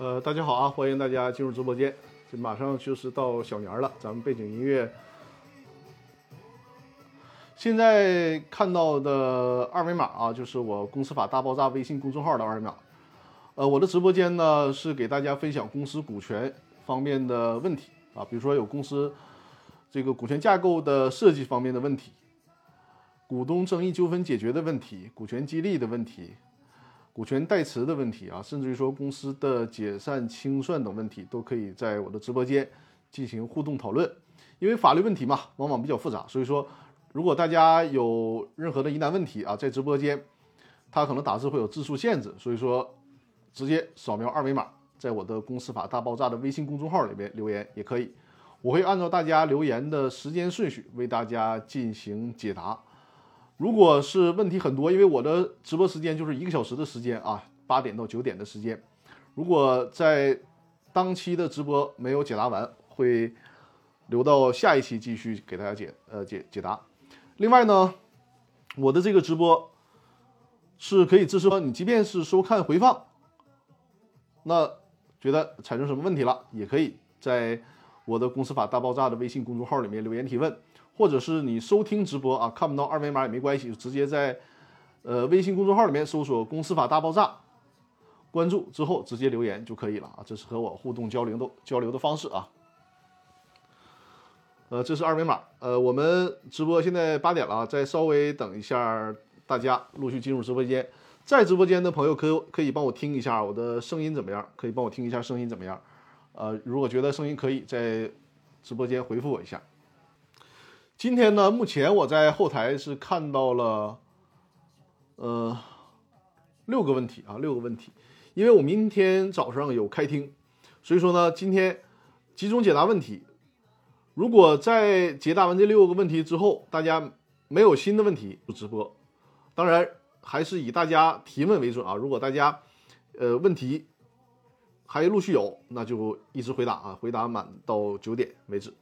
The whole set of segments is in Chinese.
呃，大家好啊，欢迎大家进入直播间。这马上就是到小年了，咱们背景音乐。现在看到的二维码啊，就是我公司法大爆炸微信公众号的二维码。呃，我的直播间呢是给大家分享公司股权方面的问题啊，比如说有公司这个股权架构的设计方面的问题，股东争议纠纷解决的问题，股权激励的问题。股权代持的问题啊，甚至于说公司的解散清算等问题，都可以在我的直播间进行互动讨论。因为法律问题嘛，往往比较复杂，所以说如果大家有任何的疑难问题啊，在直播间，它可能打字会有字数限制，所以说直接扫描二维码，在我的公司法大爆炸的微信公众号里面留言也可以，我会按照大家留言的时间顺序为大家进行解答。如果是问题很多，因为我的直播时间就是一个小时的时间啊，八点到九点的时间。如果在当期的直播没有解答完，会留到下一期继续给大家解呃解解答。另外呢，我的这个直播是可以支持你，即便是收看回放，那觉得产生什么问题了，也可以在我的公司法大爆炸的微信公众号里面留言提问。或者是你收听直播啊，看不到二维码也没关系，就直接在呃微信公众号里面搜索“公司法大爆炸”，关注之后直接留言就可以了啊。这是和我互动交流的交流的方式啊。呃，这是二维码。呃，我们直播现在八点了，再稍微等一下，大家陆续进入直播间。在直播间的朋友可可以帮我听一下我的声音怎么样？可以帮我听一下声音怎么样？呃，如果觉得声音可以，在直播间回复我一下。今天呢，目前我在后台是看到了，呃，六个问题啊，六个问题。因为我明天早上有开庭，所以说呢，今天集中解答问题。如果在解答完这六个问题之后，大家没有新的问题，就直播。当然，还是以大家提问为准啊。如果大家呃问题还陆续有，那就一直回答啊，回答满到九点为止，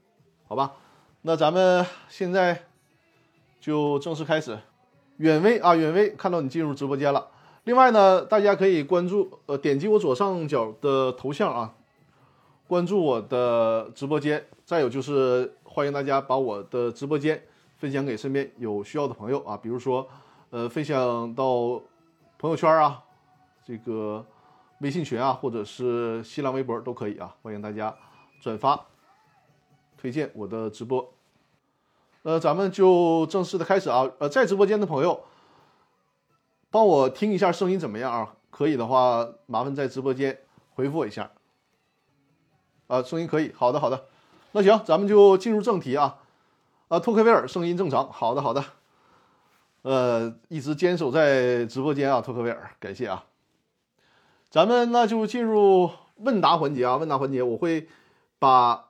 好吧？那咱们现在就正式开始。远威啊，远威，看到你进入直播间了。另外呢，大家可以关注呃，点击我左上角的头像啊，关注我的直播间。再有就是欢迎大家把我的直播间分享给身边有需要的朋友啊，比如说呃，分享到朋友圈啊，这个微信群啊，或者是新浪微博都可以啊。欢迎大家转发推荐我的直播。呃，咱们就正式的开始啊。呃，在直播间的朋友，帮我听一下声音怎么样啊？可以的话，麻烦在直播间回复我一下。啊，声音可以，好的好的。那行，咱们就进入正题啊。啊，托克维尔声音正常，好的好的。呃，一直坚守在直播间啊，托克维尔，感谢啊。咱们那就进入问答环节啊，问答环节我会把。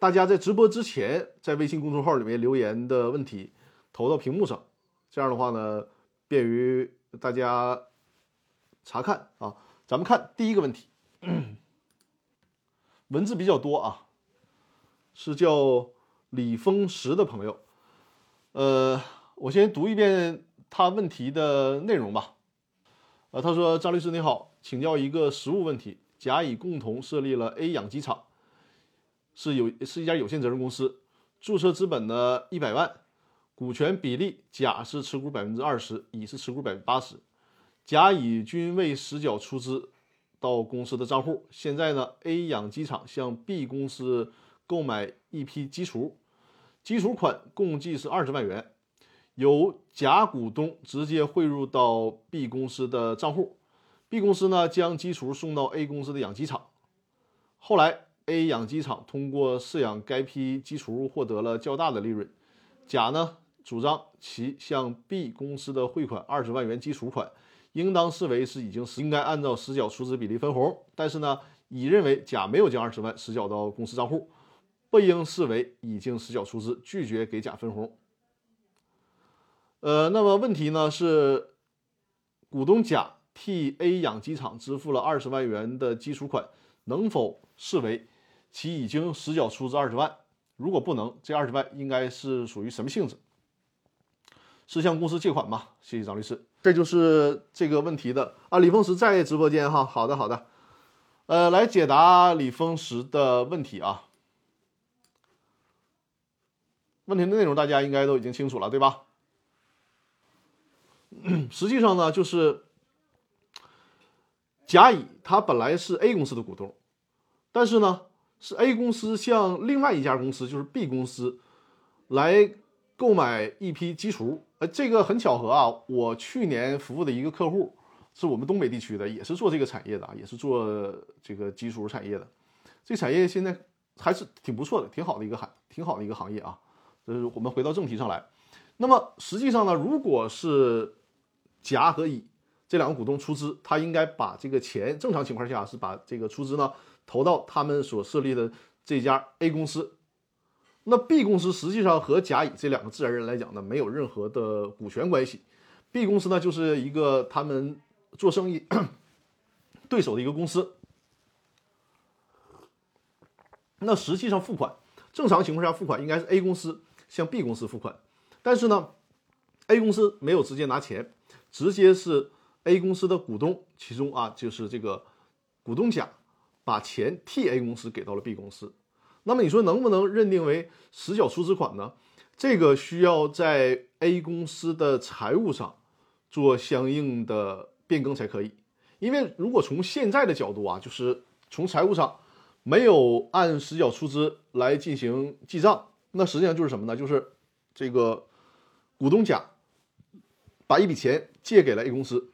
大家在直播之前，在微信公众号里面留言的问题投到屏幕上，这样的话呢，便于大家查看啊。咱们看第一个问题，文字比较多啊，是叫李峰石的朋友。呃，我先读一遍他问题的内容吧。呃，他说：“张律师你好，请教一个实务问题。甲乙共同设立了 A 养鸡场。”是有是一家有限责任公司，注册资本呢一百万，股权比例甲是持股百分之二十，乙是持股百分之八十，甲乙均未实缴出资到公司的账户。现在呢，A 养鸡场向 B 公司购买一批鸡雏，基础款共计是二十万元，由甲股东直接汇入到 B 公司的账户，B 公司呢将鸡雏送到 A 公司的养鸡场，后来。A 养鸡场通过饲养该批鸡雏获得了较大的利润，甲呢主张其向 B 公司的汇款二十万元基础款，应当视为是已经应该按照实缴出资比例分红。但是呢，乙认为甲没有将二十万实缴到公司账户，不应视为已经实缴出资，拒绝给甲分红。呃，那么问题呢是，股东甲替 A 养鸡场支付了二十万元的基础款，能否视为？其已经实缴出资二十万，如果不能，这二十万应该是属于什么性质？是向公司借款吗？谢谢张律师。这就是这个问题的啊。李凤石在直播间哈。好的，好的。呃，来解答李峰石的问题啊。问题的内容大家应该都已经清楚了，对吧？实际上呢，就是甲乙他本来是 A 公司的股东，但是呢，是 A 公司向另外一家公司，就是 B 公司来购买一批基础。呃，这个很巧合啊，我去年服务的一个客户是我们东北地区的，也是做这个产业的啊，也是做这个基础产业的。这产业现在还是挺不错的，挺好的一个行，挺好的一个行业啊。就是我们回到正题上来，那么实际上呢，如果是甲和乙这两个股东出资，他应该把这个钱，正常情况下是把这个出资呢投到他们所设立的这家 A 公司。那 B 公司实际上和甲乙这两个自然人来讲呢，没有任何的股权关系。B 公司呢就是一个他们做生意对手的一个公司。那实际上付款，正常情况下付款应该是 A 公司。向 B 公司付款，但是呢，A 公司没有直接拿钱，直接是 A 公司的股东，其中啊就是这个股东甲把钱替 A 公司给到了 B 公司。那么你说能不能认定为实缴出资款呢？这个需要在 A 公司的财务上做相应的变更才可以。因为如果从现在的角度啊，就是从财务上没有按实缴出资来进行记账。那实际上就是什么呢？就是这个股东甲把一笔钱借给了 A 公司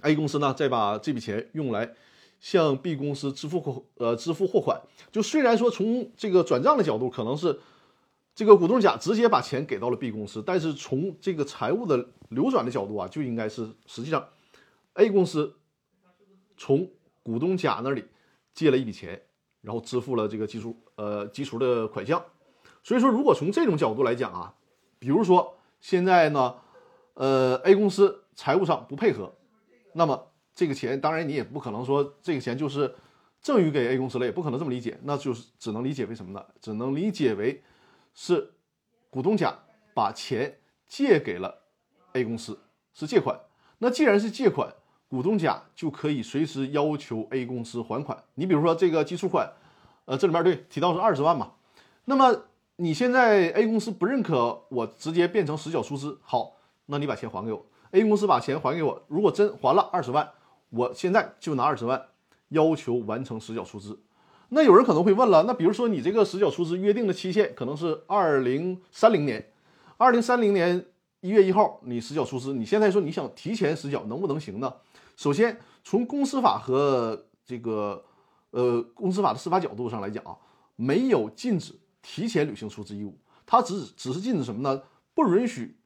，A 公司呢再把这笔钱用来向 B 公司支付货呃支付货款。就虽然说从这个转账的角度可能是这个股东甲直接把钱给到了 B 公司，但是从这个财务的流转的角度啊，就应该是实际上 A 公司从股东甲那里借了一笔钱，然后支付了这个基础呃基础的款项。所以说，如果从这种角度来讲啊，比如说现在呢，呃，A 公司财务上不配合，那么这个钱当然你也不可能说这个钱就是赠与给 A 公司了，也不可能这么理解，那就是只能理解为什么呢？只能理解为是股东甲把钱借给了 A 公司，是借款。那既然是借款，股东甲就可以随时要求 A 公司还款。你比如说这个基础款，呃，这里面对提到是二十万嘛，那么。你现在 A 公司不认可我直接变成实缴出资，好，那你把钱还给我。A 公司把钱还给我，如果真还了二十万，我现在就拿二十万要求完成实缴出资。那有人可能会问了，那比如说你这个实缴出资约定的期限可能是二零三零年，二零三零年一月一号你实缴出资，你现在说你想提前实缴能不能行呢？首先从公司法和这个呃公司法的司法角度上来讲啊，没有禁止。提前履行出资义务，它只只是禁止什么呢？不允许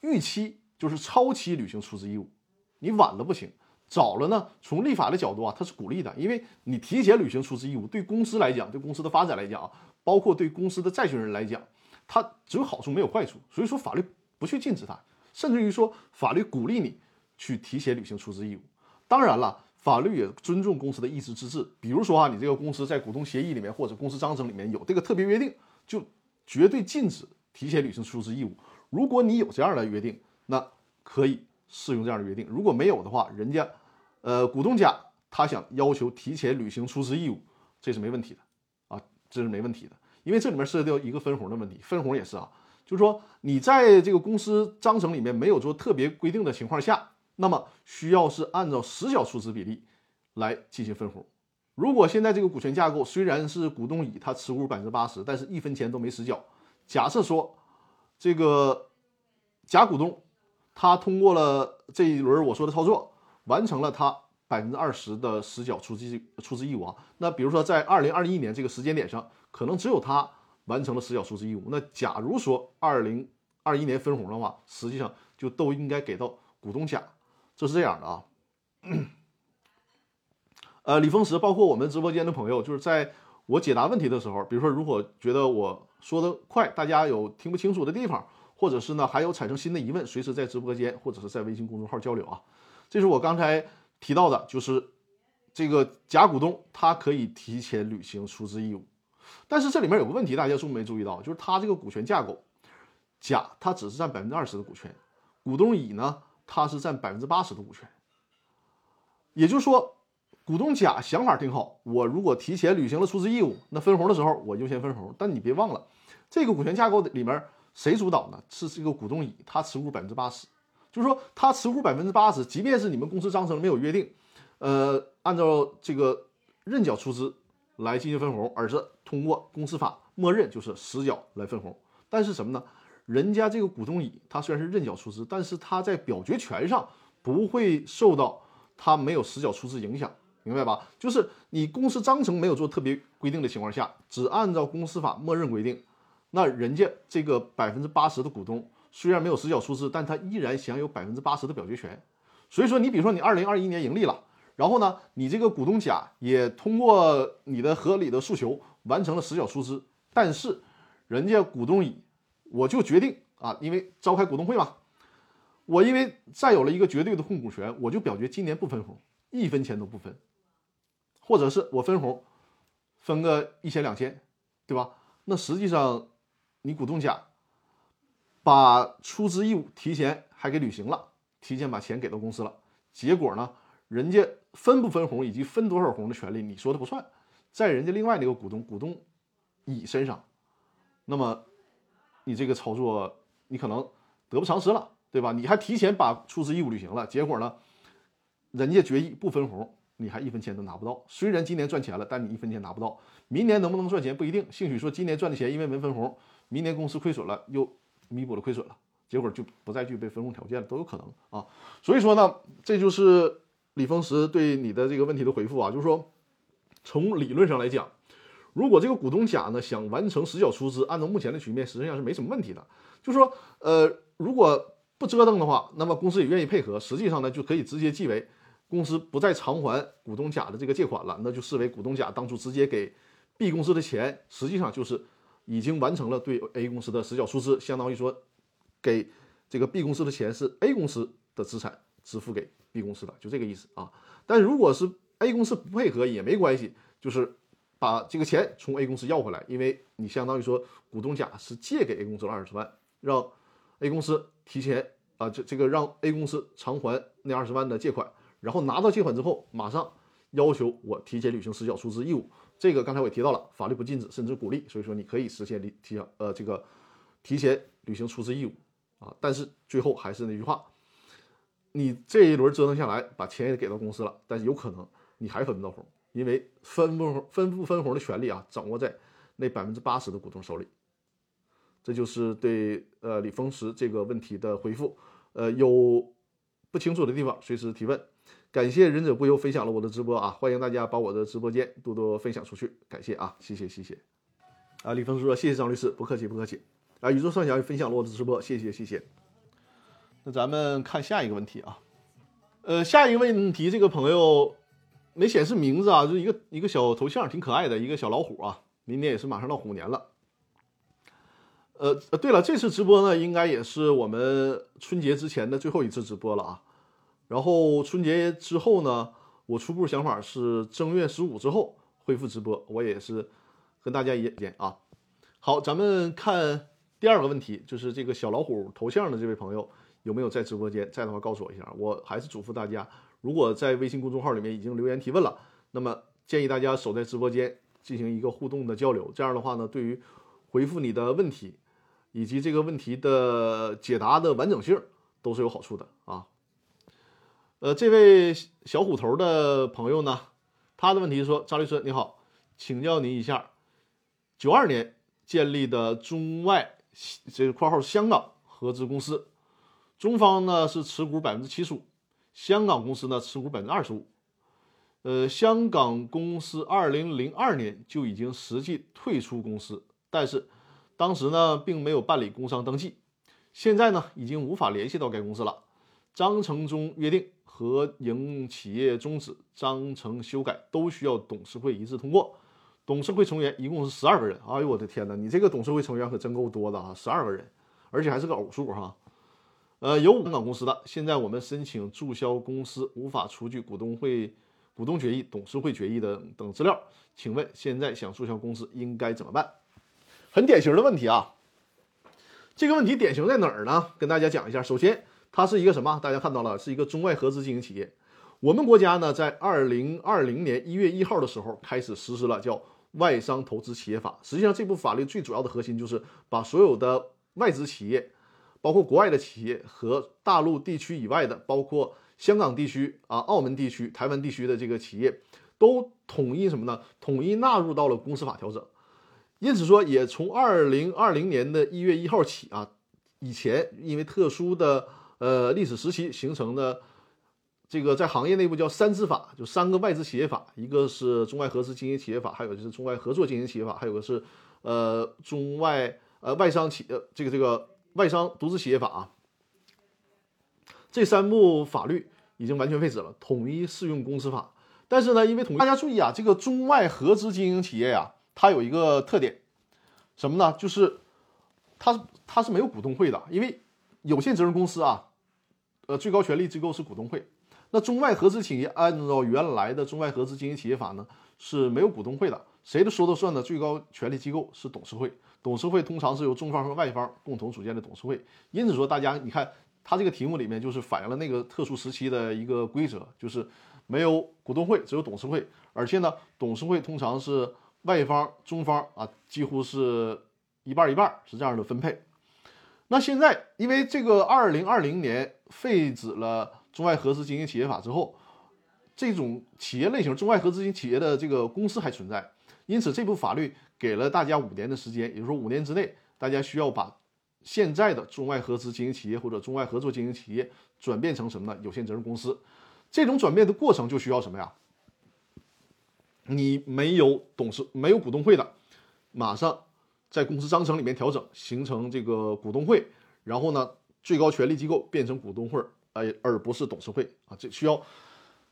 逾期，就是超期履行出资义务。你晚了不行，早了呢？从立法的角度啊，它是鼓励的，因为你提前履行出资义务，对公司来讲，对公司的发展来讲啊，包括对公司的债权人来讲，它只有好处没有坏处。所以说法律不去禁止它，甚至于说法律鼓励你去提前履行出资义务。当然了。法律也尊重公司的意志自治，比如说啊，你这个公司在股东协议里面或者公司章程里面有这个特别约定，就绝对禁止提前履行出资义务。如果你有这样的约定，那可以适用这样的约定；如果没有的话，人家，呃，股东甲他想要求提前履行出资义务，这是没问题的啊，这是没问题的，因为这里面涉及到一个分红的问题，分红也是啊，就是说你在这个公司章程里面没有做特别规定的情况下。那么需要是按照实缴出资比例来进行分红。如果现在这个股权架构虽然是股东乙他持股百分之八十，但是一分钱都没实缴。假设说这个甲股东他通过了这一轮我说的操作，完成了他百分之二十的实缴出资出资义务啊。那比如说在二零二一年这个时间点上，可能只有他完成了实缴出资义务。那假如说二零二一年分红的话，实际上就都应该给到股东甲。这是这样的啊，呃，李峰石，包括我们直播间的朋友，就是在我解答问题的时候，比如说，如果觉得我说的快，大家有听不清楚的地方，或者是呢还有产生新的疑问，随时在直播间或者是在微信公众号交流啊。这是我刚才提到的，就是这个甲股东他可以提前履行出资义务，但是这里面有个问题，大家注没注意到？就是他这个股权架构，甲他只是占百分之二十的股权，股东乙呢？他是占百分之八十的股权，也就是说，股东甲想法挺好，我如果提前履行了出资义务，那分红的时候我优先分红。但你别忘了，这个股权架构里面谁主导呢？是这个股东乙，他持股百分之八十，就是说他持股百分之八十，即便是你们公司章程没有约定，呃，按照这个认缴出资来进行分红，而是通过公司法默认就是实缴来分红。但是什么呢？人家这个股东乙，他虽然是认缴出资，但是他在表决权上不会受到他没有实缴出资影响。明白吧？就是你公司章程没有做特别规定的情况下，只按照公司法默认规定，那人家这个百分之八十的股东虽然没有实缴出资，但他依然享有百分之八十的表决权。所以说，你比如说你二零二一年盈利了，然后呢，你这个股东甲也通过你的合理的诉求完成了实缴出资，但是人家股东乙，我就决定啊，因为召开股东会嘛，我因为占有了一个绝对的控股权，我就表决今年不分红，一分钱都不分。或者是我分红，分个一千两千，对吧？那实际上，你股东甲把出资义务提前还给履行了，提前把钱给到公司了。结果呢，人家分不分红以及分多少红的权利，你说的不算，在人家另外那个股东股东乙身上。那么，你这个操作你可能得不偿失了，对吧？你还提前把出资义务履行了，结果呢，人家决议不分红。你还一分钱都拿不到。虽然今年赚钱了，但你一分钱拿不到。明年能不能赚钱不一定。兴许说今年赚的钱因为没分红，明年公司亏损了又弥补了亏损了，结果就不再具备分红条件了，都有可能啊。所以说呢，这就是李峰石对你的这个问题的回复啊，就是说从理论上来讲，如果这个股东甲呢想完成实缴出资，按照目前的局面，实际上是没什么问题的。就说，呃，如果不折腾的话，那么公司也愿意配合，实际上呢就可以直接记为。公司不再偿还股东甲的这个借款了，那就视为股东甲当初直接给 B 公司的钱，实际上就是已经完成了对 A 公司的实缴出资，相当于说给这个 B 公司的钱是 A 公司的资产支付给 B 公司的，就这个意思啊。但如果是 A 公司不配合也没关系，就是把这个钱从 A 公司要回来，因为你相当于说股东甲是借给 A 公司了二十万，让 A 公司提前啊，这这个让 A 公司偿还那二十万的借款。然后拿到借款之后，马上要求我提前履行实缴出资义务。这个刚才我也提到了，法律不禁止，甚至鼓励，所以说你可以实现提提呃这个提前履行出资义务啊。但是最后还是那句话，你这一轮折腾下来，把钱也给到公司了，但是有可能你还分不到红，因为分不分不分红的权利啊，掌握在那百分之八十的股东手里。这就是对呃李峰石这个问题的回复。呃，有不清楚的地方随时提问。感谢忍者不忧分享了我的直播啊！欢迎大家把我的直播间多多分享出去，感谢啊，谢谢谢谢。啊，李峰说谢谢张律师，不客气不客气。啊，宇宙上侠分享了我的直播，谢谢谢谢。那咱们看下一个问题啊，呃，下一个问题这个朋友没显示名字啊，就一个一个小头像，挺可爱的一个小老虎啊。明年也是马上到虎年了。呃，对了，这次直播呢，应该也是我们春节之前的最后一次直播了啊。然后春节之后呢，我初步想法是正月十五之后恢复直播，我也是跟大家一见啊。好，咱们看第二个问题，就是这个小老虎头像的这位朋友有没有在直播间？在的话告诉我一下。我还是嘱咐大家，如果在微信公众号里面已经留言提问了，那么建议大家守在直播间进行一个互动的交流。这样的话呢，对于回复你的问题以及这个问题的解答的完整性都是有好处的啊。呃，这位小虎头的朋友呢，他的问题说：张律师你好，请教您一下，九二年建立的中外这个括号香港合资公司，中方呢是持股百分之七十五，香港公司呢持股百分之二十五。呃，香港公司二零零二年就已经实际退出公司，但是当时呢并没有办理工商登记，现在呢已经无法联系到该公司了。章程中约定。合营企业终止、章程修改都需要董事会一致通过。董事会成员一共是十二个人。哎呦我的天哪，你这个董事会成员可真够多的啊，十二个人，而且还是个偶数哈。呃，有香港公司的，现在我们申请注销公司，无法出具股东会、股东决议、董事会决议的等资料。请问现在想注销公司应该怎么办？很典型的问题啊。这个问题典型在哪儿呢？跟大家讲一下。首先。它是一个什么？大家看到了，是一个中外合资经营企业。我们国家呢，在二零二零年一月一号的时候开始实施了叫《外商投资企业法》。实际上，这部法律最主要的核心就是把所有的外资企业，包括国外的企业和大陆地区以外的，包括香港地区啊、澳门地区、台湾地区的这个企业，都统一什么呢？统一纳入到了公司法调整。因此说，也从二零二零年的一月一号起啊，以前因为特殊的呃历史时期形成的这个在行业内部叫三资法，就三个外资企业法，一个是中外合资经营企业法，还有就是中外合作经营企业法，还有个是呃中外呃外商企呃这个这个外商独资企业法啊。这三部法律已经完全废止了，统一适用公司法。但是呢，因为统，大家注意啊，这个中外合资经营企业呀。它有一个特点，什么呢？就是它它是没有股东会的，因为有限责任公司啊，呃，最高权力机构是股东会。那中外合资企业按照原来的中外合资经营企业法呢是没有股东会的，谁的说的算的？最高权力机构是董事会，董事会通常是由中方和外方共同组建的董事会。因此说，大家你看它这个题目里面就是反映了那个特殊时期的一个规则，就是没有股东会，只有董事会，而且呢，董事会通常是。外方、中方啊，几乎是一半一半，是这样的分配。那现在，因为这个二零二零年废止了中外合资经营企业法之后，这种企业类型中外合资经营企业的这个公司还存在，因此这部法律给了大家五年的时间，也就是说五年之内，大家需要把现在的中外合资经营企业或者中外合作经营企业转变成什么呢？有限责任公司。这种转变的过程就需要什么呀？你没有董事、没有股东会的，马上在公司章程里面调整，形成这个股东会，然后呢，最高权力机构变成股东会，哎，而不是董事会啊，这需要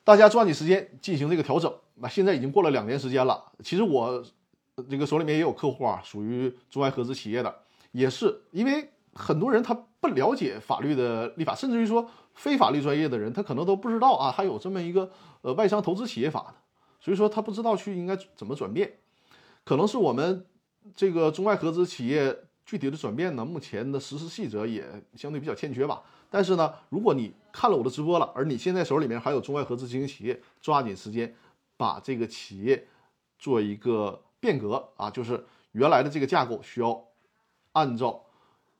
大家抓紧时间进行这个调整。那现在已经过了两年时间了，其实我这个手里面也有客户啊，属于中外合资企业的，也是因为很多人他不了解法律的立法，甚至于说非法律专业的人，他可能都不知道啊，还有这么一个呃外商投资企业法的。所以说他不知道去应该怎么转变，可能是我们这个中外合资企业具体的转变呢，目前的实施细则也相对比较欠缺吧。但是呢，如果你看了我的直播了，而你现在手里面还有中外合资经营企业，抓紧时间把这个企业做一个变革啊，就是原来的这个架构需要按照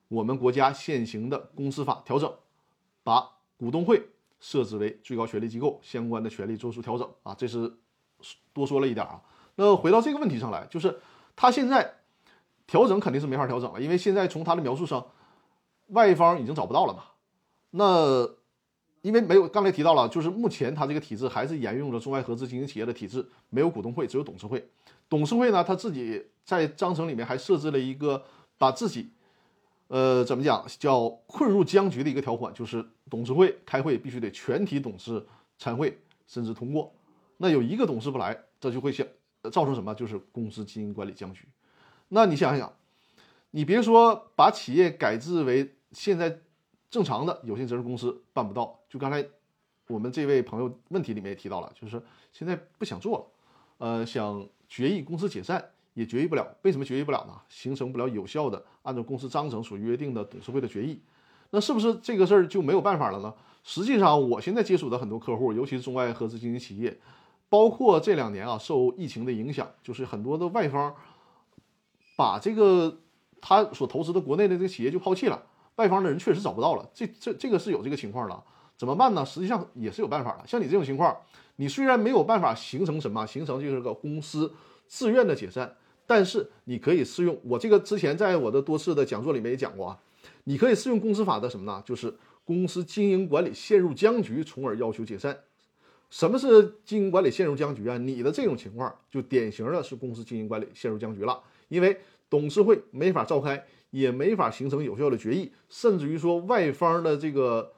我们国家现行的公司法调整，把股东会设置为最高权力机构，相关的权利做出调整啊，这是。多说了一点啊，那回到这个问题上来，就是他现在调整肯定是没法调整了，因为现在从他的描述上，外方已经找不到了嘛。那因为没有刚才提到了，就是目前他这个体制还是沿用了中外合资经营企业的体制，没有股东会，只有董事会。董事会呢，他自己在章程里面还设置了一个把自己，呃，怎么讲叫困入僵局的一个条款，就是董事会开会必须得全体董事参会，甚至通过。那有一个董事不来，这就会像造成什么？就是公司经营管理僵局。那你想想，你别说把企业改制为现在正常的有限责任公司办不到，就刚才我们这位朋友问题里面也提到了，就是现在不想做了，呃，想决议公司解散也决议不了。为什么决议不了呢？形成不了有效的按照公司章程所约定的董事会的决议。那是不是这个事儿就没有办法了呢？实际上，我现在接触的很多客户，尤其是中外合资经营企业。包括这两年啊，受疫情的影响，就是很多的外方把这个他所投资的国内的这个企业就抛弃了，外方的人确实找不到了。这这这个是有这个情况的，怎么办呢？实际上也是有办法的。像你这种情况，你虽然没有办法形成什么，形成就是个公司自愿的解散，但是你可以适用我这个之前在我的多次的讲座里面也讲过啊，你可以适用公司法的什么呢？就是公司经营管理陷入僵局，从而要求解散。什么是经营管理陷入僵局啊？你的这种情况就典型的是公司经营管理陷入僵局了，因为董事会没法召开，也没法形成有效的决议，甚至于说外方的这个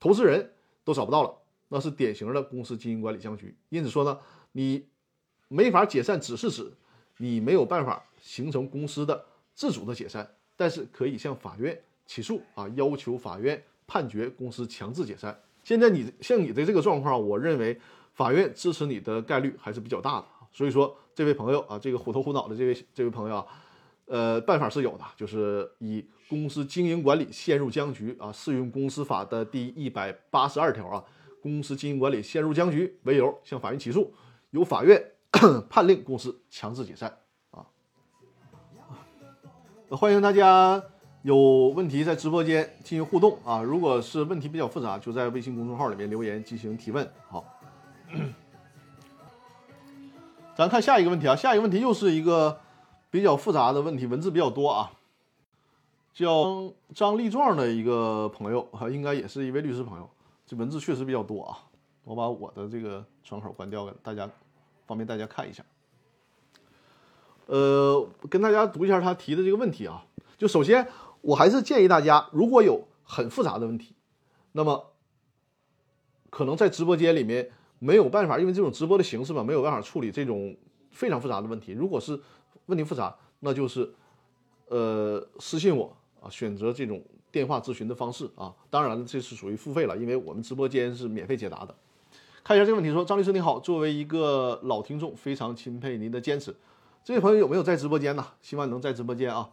投资人都找不到了，那是典型的公司经营管理僵局。因此说呢，你没法解散，只是指你没有办法形成公司的自主的解散，但是可以向法院起诉啊，要求法院判决公司强制解散。现在你像你的这个状况，我认为法院支持你的概率还是比较大的。所以说，这位朋友啊，这个虎头虎脑的这位这位朋友啊，呃，办法是有的，就是以公司经营管理陷入僵局啊，适用公司法的第一百八十二条啊，公司经营管理陷入僵局为由向法院起诉，由法院 判令公司强制解散。啊，欢迎大家有问题在直播间进行互动啊！如果是问题比较复杂，就在微信公众号里面留言进行提问。好，咱看下一个问题啊，下一个问题又是一个比较复杂的问题，文字比较多啊。叫张立壮的一个朋友啊，应该也是一位律师朋友。这文字确实比较多啊，我把我的这个窗口关掉，了大家方便大家看一下。呃，跟大家读一下他提的这个问题啊。就首先，我还是建议大家，如果有很复杂的问题，那么可能在直播间里面没有办法，因为这种直播的形式嘛，没有办法处理这种非常复杂的问题。如果是问题复杂，那就是呃私信我。啊，选择这种电话咨询的方式啊，当然了，这是属于付费了，因为我们直播间是免费解答的。看一下这个问题，说张律师你好，作为一个老听众，非常钦佩您的坚持。这位朋友有没有在直播间呢？希望能在直播间啊。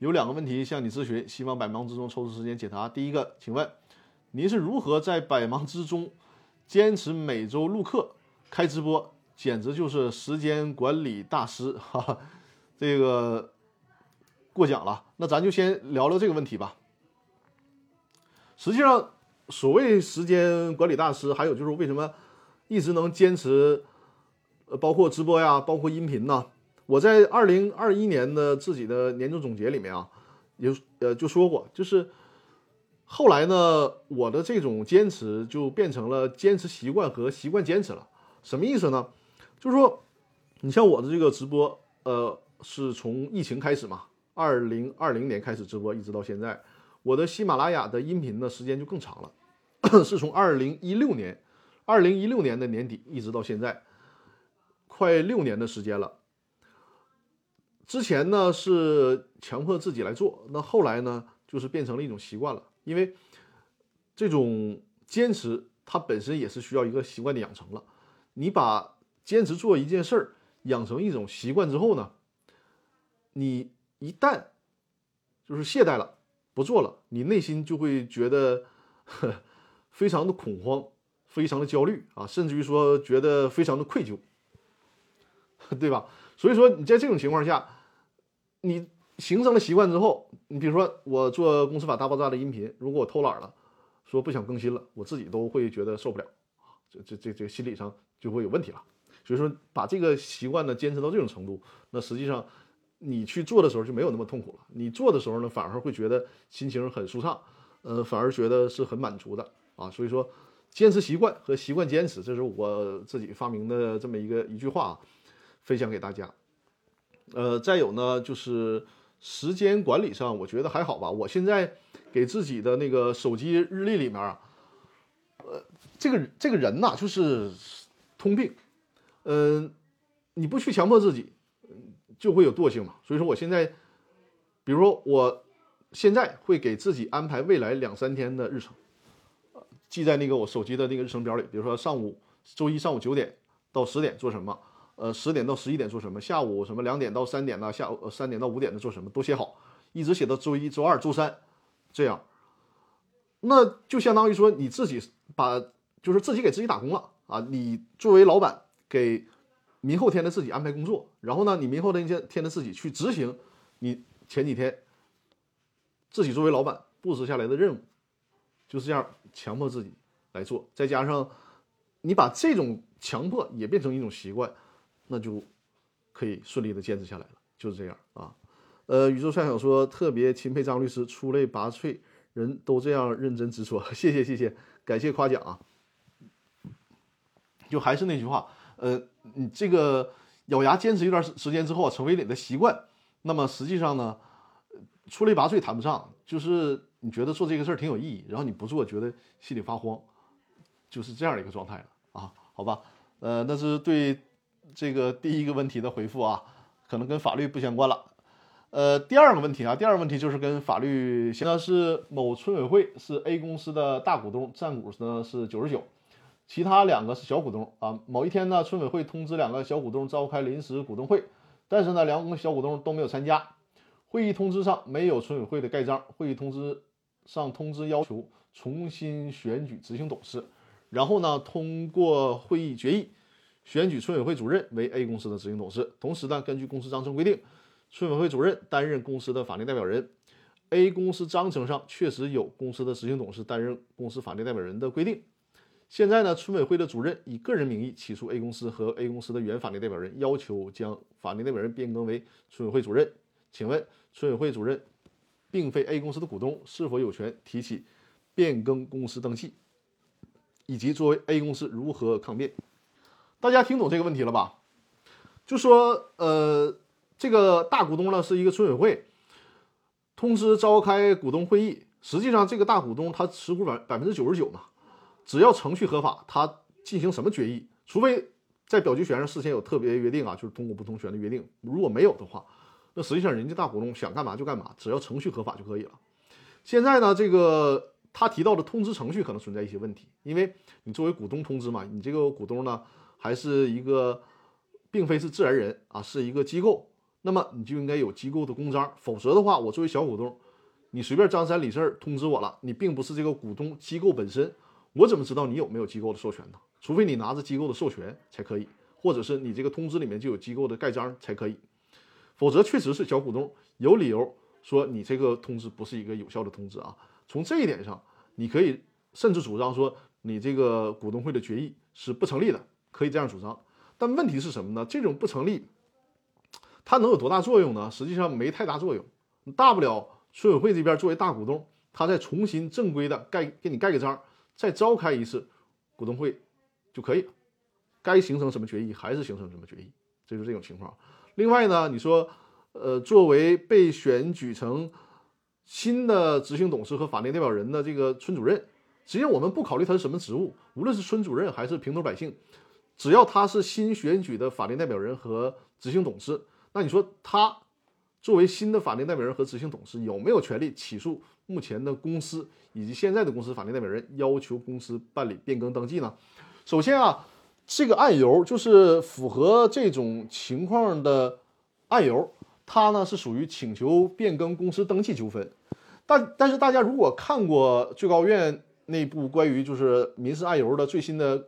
有两个问题向你咨询，希望百忙之中抽出时间解答。第一个，请问您是如何在百忙之中坚持每周录课、开直播，简直就是时间管理大师哈哈，这个。过奖了，那咱就先聊聊这个问题吧。实际上，所谓时间管理大师，还有就是为什么一直能坚持，呃，包括直播呀，包括音频呢？我在二零二一年的自己的年终总结里面啊，有呃就说过，就是后来呢，我的这种坚持就变成了坚持习惯和习惯坚持了。什么意思呢？就是说，你像我的这个直播，呃，是从疫情开始嘛。二零二零年开始直播，一直到现在，我的喜马拉雅的音频的时间就更长了，是从二零一六年，二零一六年的年底一直到现在，快六年的时间了。之前呢是强迫自己来做，那后来呢就是变成了一种习惯了，因为这种坚持它本身也是需要一个习惯的养成了。你把坚持做一件事儿养成一种习惯之后呢，你。一旦就是懈怠了，不做了，你内心就会觉得 非常的恐慌，非常的焦虑啊，甚至于说觉得非常的愧疚，对吧？所以说你在这种情况下，你形成了习惯之后，你比如说我做《公司法大爆炸》的音频，如果我偷懒了，说不想更新了，我自己都会觉得受不了这这这这心理上就会有问题了。所以说把这个习惯呢坚持到这种程度，那实际上。你去做的时候就没有那么痛苦了。你做的时候呢，反而会觉得心情很舒畅，呃，反而觉得是很满足的啊。所以说，坚持习惯和习惯坚持，这是我自己发明的这么一个一句话，分享给大家。呃，再有呢，就是时间管理上，我觉得还好吧。我现在给自己的那个手机日历里面啊，呃，这个这个人呐，就是通病，嗯，你不去强迫自己。就会有惰性嘛，所以说我现在，比如说我现在会给自己安排未来两三天的日程，记在那个我手机的那个日程表里。比如说上午周一上午九点到十点做什么，呃十点到十一点做什么，下午什么两点到三点呢？下午三点到五点的做什么都写好，一直写到周一周二周三，这样，那就相当于说你自己把就是自己给自己打工了啊！你作为老板给。明后天的自己安排工作，然后呢，你明后天天的自己去执行你前几天自己作为老板布置下来的任务，就是这样强迫自己来做。再加上你把这种强迫也变成一种习惯，那就可以顺利的坚持下来了。就是这样啊。呃，宇宙帅想说特别钦佩张律师，出类拔萃，人都这样认真执着。谢谢谢谢，感谢夸奖啊。就还是那句话。呃，你这个咬牙坚持一段时时间之后啊，成为你的习惯，那么实际上呢，出类拔萃谈不上，就是你觉得做这个事儿挺有意义，然后你不做，觉得心里发慌，就是这样的一个状态了啊，好吧？呃，那是对这个第一个问题的回复啊，可能跟法律不相关了。呃，第二个问题啊，第二个问题就是跟法律，现在是某村委会是 A 公司的大股东，占股呢是九十九。其他两个是小股东啊。某一天呢，村委会通知两个小股东召开临时股东会，但是呢，两个小股东都没有参加。会议通知上没有村委会的盖章。会议通知上通知要求重新选举执行董事，然后呢，通过会议决议选举村委会主任为 A 公司的执行董事。同时呢，根据公司章程规定，村委会主任担任公司的法定代表人。A 公司章程上确实有公司的执行董事担任公司法定代表人的规定。现在呢，村委会的主任以个人名义起诉 A 公司和 A 公司的原法定代表人，要求将法定代表人变更为村委会主任。请问，村委会主任并非 A 公司的股东，是否有权提起变更公司登记？以及作为 A 公司如何抗辩？大家听懂这个问题了吧？就说，呃，这个大股东呢是一个村委会，通知召开股东会议。实际上，这个大股东他持股百百分之九十九嘛。只要程序合法，他进行什么决议，除非在表决权上事先有特别约定啊，就是通过不同权的约定。如果没有的话，那实际上人家大股东想干嘛就干嘛，只要程序合法就可以了。现在呢，这个他提到的通知程序可能存在一些问题，因为你作为股东通知嘛，你这个股东呢还是一个，并非是自然人啊，是一个机构，那么你就应该有机构的公章，否则的话，我作为小股东，你随便张三李四通知我了，你并不是这个股东机构本身。我怎么知道你有没有机构的授权呢？除非你拿着机构的授权才可以，或者是你这个通知里面就有机构的盖章才可以，否则确实是小股东有理由说你这个通知不是一个有效的通知啊。从这一点上，你可以甚至主张说你这个股东会的决议是不成立的，可以这样主张。但问题是什么呢？这种不成立，它能有多大作用呢？实际上没太大作用，大不了村委会这边作为大股东，他再重新正规的盖给你盖个章。再召开一次股东会就可以了，该形成什么决议还是形成什么决议，这就是这种情况。另外呢，你说，呃，作为被选举成新的执行董事和法定代表人的这个村主任，实际上我们不考虑他是什么职务，无论是村主任还是平头百姓，只要他是新选举的法定代表人和执行董事，那你说他作为新的法定代表人和执行董事有没有权利起诉？目前的公司以及现在的公司法定代表人要求公司办理变更登记呢？首先啊，这个案由就是符合这种情况的案由，它呢是属于请求变更公司登记纠纷。但但是大家如果看过最高院那部关于就是民事案由的最新的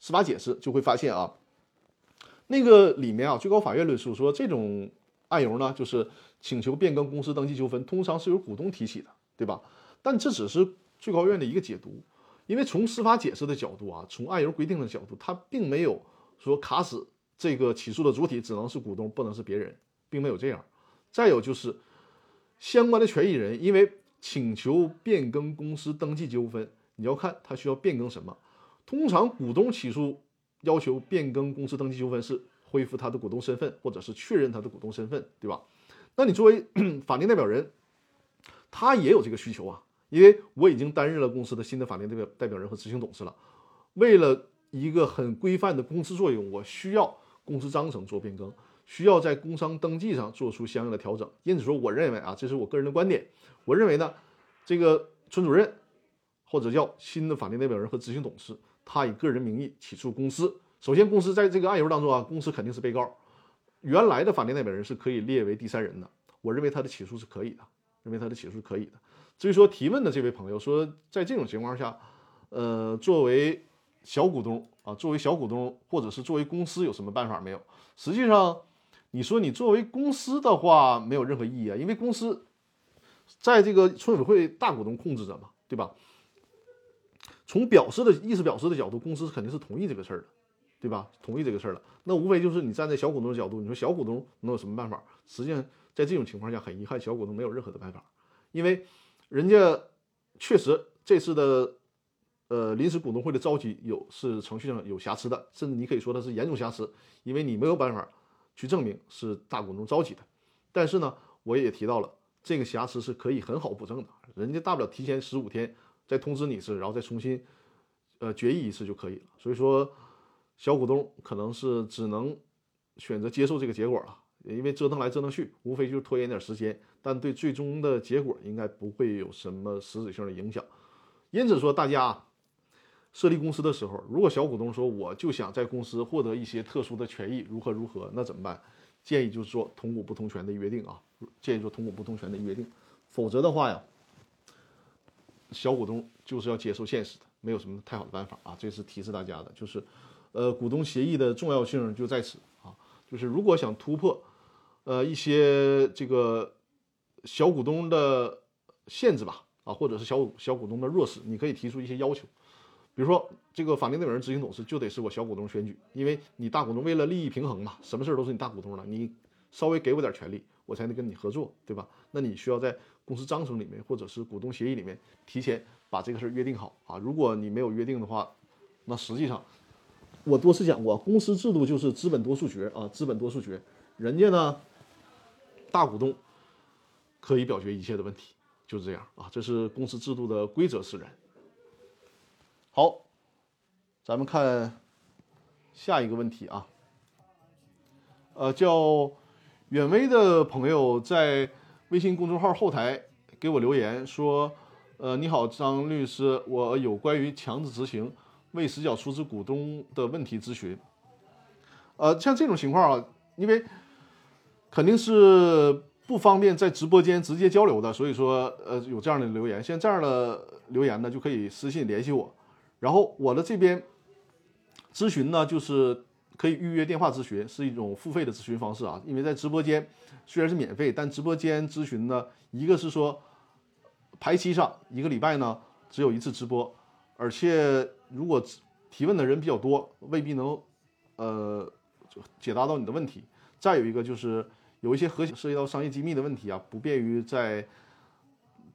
司法解释，就会发现啊，那个里面啊，最高法院论述说这种案由呢，就是请求变更公司登记纠纷，通常是由股东提起的。对吧？但这只是最高院的一个解读，因为从司法解释的角度啊，从案由规定的角度，它并没有说卡死这个起诉的主体只能是股东，不能是别人，并没有这样。再有就是相关的权益人，因为请求变更公司登记纠纷，你要看他需要变更什么。通常股东起诉要求变更公司登记纠纷是恢复他的股东身份，或者是确认他的股东身份，对吧？那你作为 法定代表人。他也有这个需求啊，因为我已经担任了公司的新的法定代表代表人和执行董事了。为了一个很规范的公司作用，我需要公司章程做变更，需要在工商登记上做出相应的调整。因此说，我认为啊，这是我个人的观点。我认为呢，这个村主任或者叫新的法定代表人和执行董事，他以个人名义起诉公司。首先，公司在这个案由当中啊，公司肯定是被告，原来的法定代表人是可以列为第三人的。我认为他的起诉是可以的。认为他的起诉是可以的。至于说提问的这位朋友说，在这种情况下，呃，作为小股东啊，作为小股东或者是作为公司有什么办法没有？实际上，你说你作为公司的话，没有任何意义啊，因为公司在这个村委会大股东控制着嘛，对吧？从表示的意思表示的角度，公司肯定是同意这个事儿的，对吧？同意这个事儿了。那无非就是你站在小股东的角度，你说小股东能有什么办法？实际上。在这种情况下，很遗憾，小股东没有任何的办法，因为人家确实这次的呃临时股东会的召集有是程序上有瑕疵的，甚至你可以说它是严重瑕疵，因为你没有办法去证明是大股东召集的。但是呢，我也提到了这个瑕疵是可以很好补正的，人家大不了提前十五天再通知你一次，然后再重新呃决议一次就可以了。所以说，小股东可能是只能选择接受这个结果了。因为折腾来折腾去，无非就是拖延点时间，但对最终的结果应该不会有什么实质性的影响。因此说，大家设立公司的时候，如果小股东说我就想在公司获得一些特殊的权益，如何如何，那怎么办？建议就是说同股不同权的约定啊，建议做同股不同权的约定。否则的话呀，小股东就是要接受现实的。没有什么太好的办法啊。这是提示大家的，就是呃股东协议的重要性就在此啊，就是如果想突破呃一些这个小股东的限制吧啊，或者是小小股东的弱势，你可以提出一些要求。比如说，这个法定代表人、执行董事就得是我小股东选举，因为你大股东为了利益平衡嘛，什么事儿都是你大股东了，你稍微给我点权利，我才能跟你合作，对吧？那你需要在公司章程里面或者是股东协议里面提前把这个事儿约定好啊。如果你没有约定的话，那实际上我多次讲过，公司制度就是资本多数决啊，资本多数决，人家呢大股东可以表决一切的问题，就是这样啊，这是公司制度的规则使然。好，咱们看下一个问题啊。呃，叫远威的朋友在微信公众号后台给我留言说：“呃，你好，张律师，我有关于强制执行未实缴出资股东的问题咨询。呃，像这种情况啊，因为肯定是不方便在直播间直接交流的，所以说呃有这样的留言。像这样的留言呢，就可以私信联系我。”然后我的这边咨询呢，就是可以预约电话咨询，是一种付费的咨询方式啊。因为在直播间虽然是免费，但直播间咨询呢，一个是说排期上一个礼拜呢只有一次直播，而且如果提问的人比较多，未必能呃解答到你的问题。再有一个就是有一些核心涉及到商业机密的问题啊，不便于在。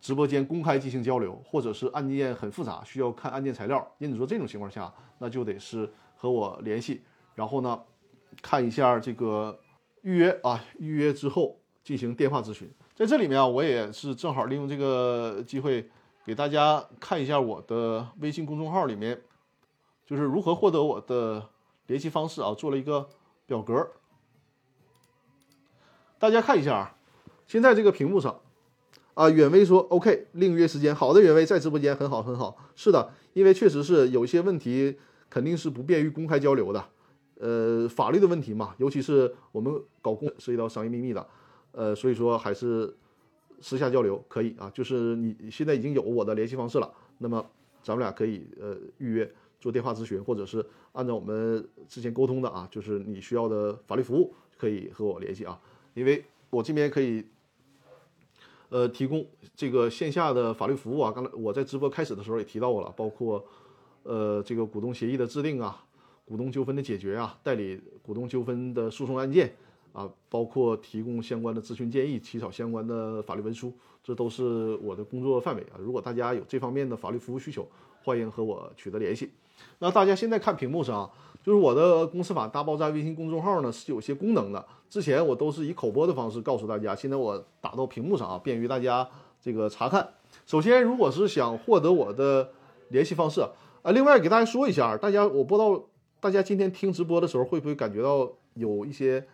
直播间公开进行交流，或者是案件很复杂，需要看案件材料。因此说这种情况下，那就得是和我联系，然后呢，看一下这个预约啊，预约之后进行电话咨询。在这里面啊，我也是正好利用这个机会给大家看一下我的微信公众号里面，就是如何获得我的联系方式啊，做了一个表格，大家看一下啊，现在这个屏幕上。啊，远威说 OK，另约时间。好的，远威在直播间很好很好。是的，因为确实是有些问题肯定是不便于公开交流的，呃，法律的问题嘛，尤其是我们搞公涉及到商业秘密的，呃，所以说还是私下交流可以啊。就是你现在已经有我的联系方式了，那么咱们俩可以呃预约做电话咨询，或者是按照我们之前沟通的啊，就是你需要的法律服务可以和我联系啊，因为我这边可以。呃，提供这个线下的法律服务啊，刚才我在直播开始的时候也提到过了，包括呃这个股东协议的制定啊，股东纠纷的解决啊，代理股东纠纷的诉讼案件啊，包括提供相关的咨询建议、起草相关的法律文书，这都是我的工作范围啊。如果大家有这方面的法律服务需求，欢迎和我取得联系。那大家现在看屏幕上。就是我的公司法大爆炸微信公众号呢是有些功能的，之前我都是以口播的方式告诉大家，现在我打到屏幕上啊，便于大家这个查看。首先，如果是想获得我的联系方式啊，另外给大家说一下，大家我不知道大家今天听直播的时候会不会感觉到有一些